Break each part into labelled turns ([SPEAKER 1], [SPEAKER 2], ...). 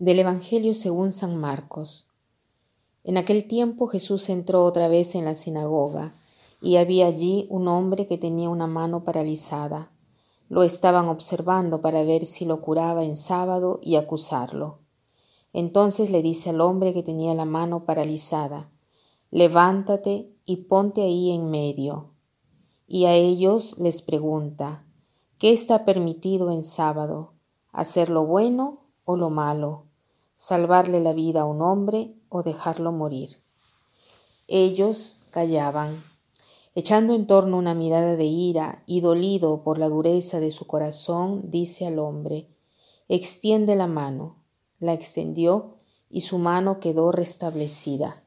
[SPEAKER 1] Del Evangelio según San Marcos. En aquel tiempo Jesús entró otra vez en la sinagoga, y había allí un hombre que tenía una mano paralizada. Lo estaban observando para ver si lo curaba en sábado y acusarlo. Entonces le dice al hombre que tenía la mano paralizada, Levántate y ponte ahí en medio. Y a ellos les pregunta, ¿qué está permitido en sábado? ¿Hacer lo bueno o lo malo? Salvarle la vida a un hombre o dejarlo morir. Ellos callaban, echando en torno una mirada de ira y dolido por la dureza de su corazón, dice al hombre, extiende la mano. La extendió y su mano quedó restablecida.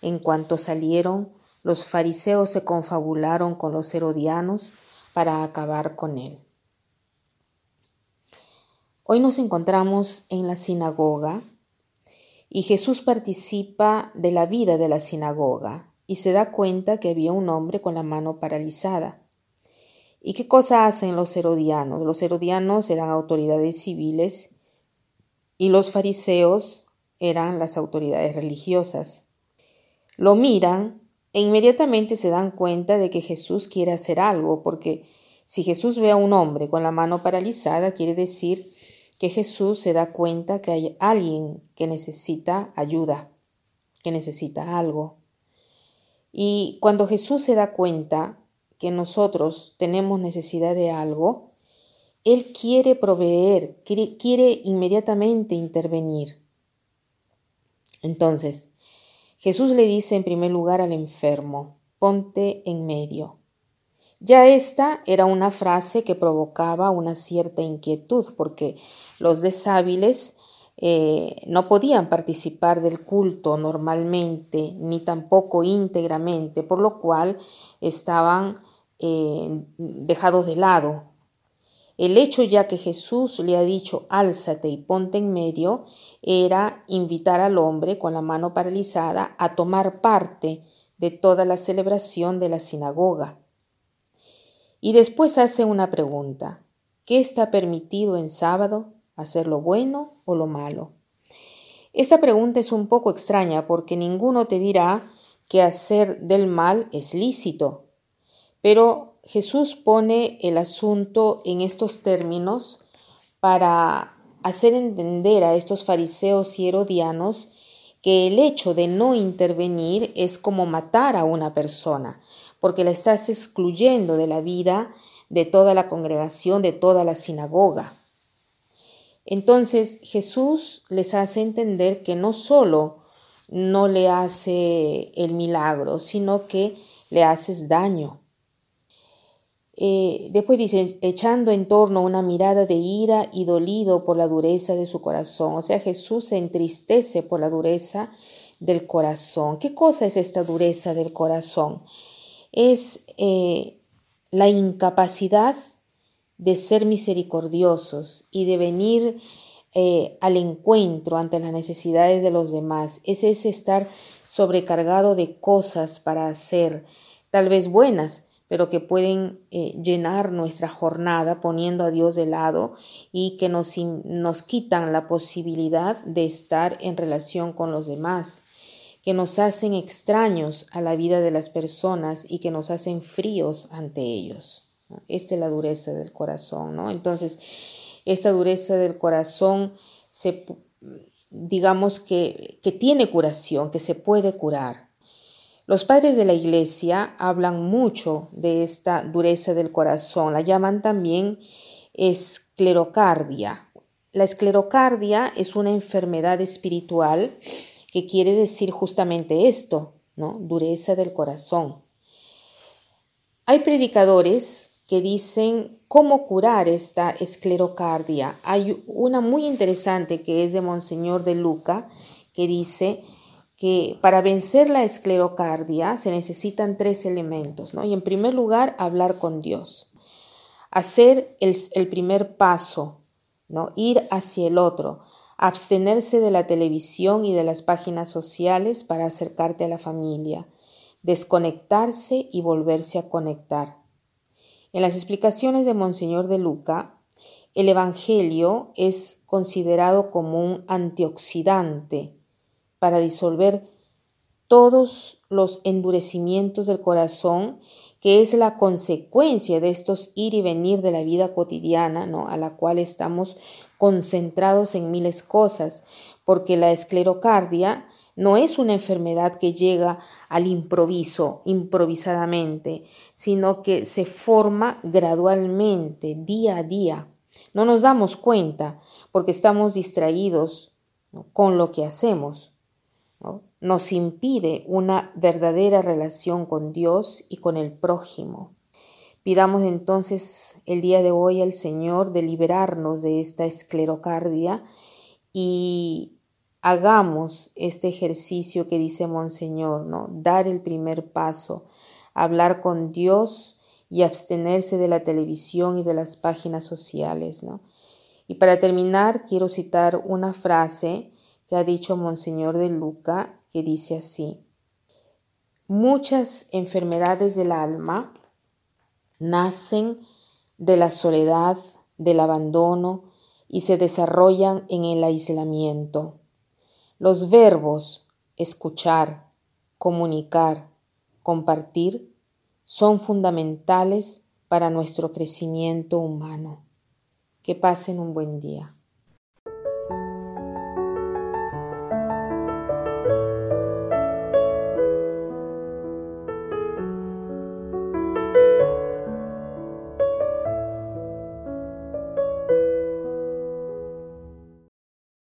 [SPEAKER 1] En cuanto salieron, los fariseos se confabularon con los herodianos para acabar con él. Hoy nos encontramos en la sinagoga y Jesús participa de la vida de la sinagoga y se da cuenta que había un hombre con la mano paralizada. ¿Y qué cosa hacen los herodianos? Los herodianos eran autoridades civiles y los fariseos eran las autoridades religiosas. Lo miran e inmediatamente se dan cuenta de que Jesús quiere hacer algo, porque si Jesús ve a un hombre con la mano paralizada, quiere decir que Jesús se da cuenta que hay alguien que necesita ayuda, que necesita algo. Y cuando Jesús se da cuenta que nosotros tenemos necesidad de algo, Él quiere proveer, quiere, quiere inmediatamente intervenir. Entonces, Jesús le dice en primer lugar al enfermo, ponte en medio. Ya esta era una frase que provocaba una cierta inquietud, porque los deshábiles eh, no podían participar del culto normalmente, ni tampoco íntegramente, por lo cual estaban eh, dejados de lado. El hecho ya que Jesús le ha dicho álzate y ponte en medio era invitar al hombre con la mano paralizada a tomar parte de toda la celebración de la sinagoga. Y después hace una pregunta. ¿Qué está permitido en sábado? ¿Hacer lo bueno o lo malo? Esta pregunta es un poco extraña porque ninguno te dirá que hacer del mal es lícito. Pero Jesús pone el asunto en estos términos para hacer entender a estos fariseos y herodianos que el hecho de no intervenir es como matar a una persona, porque la estás excluyendo de la vida de toda la congregación, de toda la sinagoga. Entonces Jesús les hace entender que no solo no le hace el milagro, sino que le haces daño. Eh, después dice, echando en torno una mirada de ira y dolido por la dureza de su corazón. O sea, Jesús se entristece por la dureza del corazón. ¿Qué cosa es esta dureza del corazón? Es eh, la incapacidad de ser misericordiosos y de venir eh, al encuentro ante las necesidades de los demás. Es estar sobrecargado de cosas para hacer, tal vez buenas, pero que pueden eh, llenar nuestra jornada poniendo a Dios de lado y que nos, nos quitan la posibilidad de estar en relación con los demás que nos hacen extraños a la vida de las personas y que nos hacen fríos ante ellos. Esta es la dureza del corazón, ¿no? Entonces, esta dureza del corazón se, digamos que, que tiene curación, que se puede curar. Los padres de la iglesia hablan mucho de esta dureza del corazón, la llaman también esclerocardia. La esclerocardia es una enfermedad espiritual que quiere decir justamente esto, ¿no? Dureza del corazón. Hay predicadores que dicen cómo curar esta esclerocardia. Hay una muy interesante que es de Monseñor de Luca, que dice que para vencer la esclerocardia se necesitan tres elementos, ¿no? Y en primer lugar, hablar con Dios. Hacer el, el primer paso, ¿no? Ir hacia el otro abstenerse de la televisión y de las páginas sociales para acercarte a la familia, desconectarse y volverse a conectar. En las explicaciones de Monseñor de Luca, el Evangelio es considerado como un antioxidante para disolver todos los endurecimientos del corazón, que es la consecuencia de estos ir y venir de la vida cotidiana, ¿no? a la cual estamos concentrados en miles cosas, porque la esclerocardia no es una enfermedad que llega al improviso, improvisadamente, sino que se forma gradualmente, día a día. No nos damos cuenta porque estamos distraídos con lo que hacemos nos impide una verdadera relación con Dios y con el prójimo. Pidamos entonces el día de hoy al Señor de liberarnos de esta esclerocardia y hagamos este ejercicio que dice Monseñor, ¿no? Dar el primer paso, hablar con Dios y abstenerse de la televisión y de las páginas sociales. Y para terminar, quiero citar una frase que ha dicho Monseñor de Luca, que dice así, muchas enfermedades del alma nacen de la soledad, del abandono y se desarrollan en el aislamiento. Los verbos escuchar, comunicar, compartir son fundamentales para nuestro crecimiento humano. Que pasen un buen día.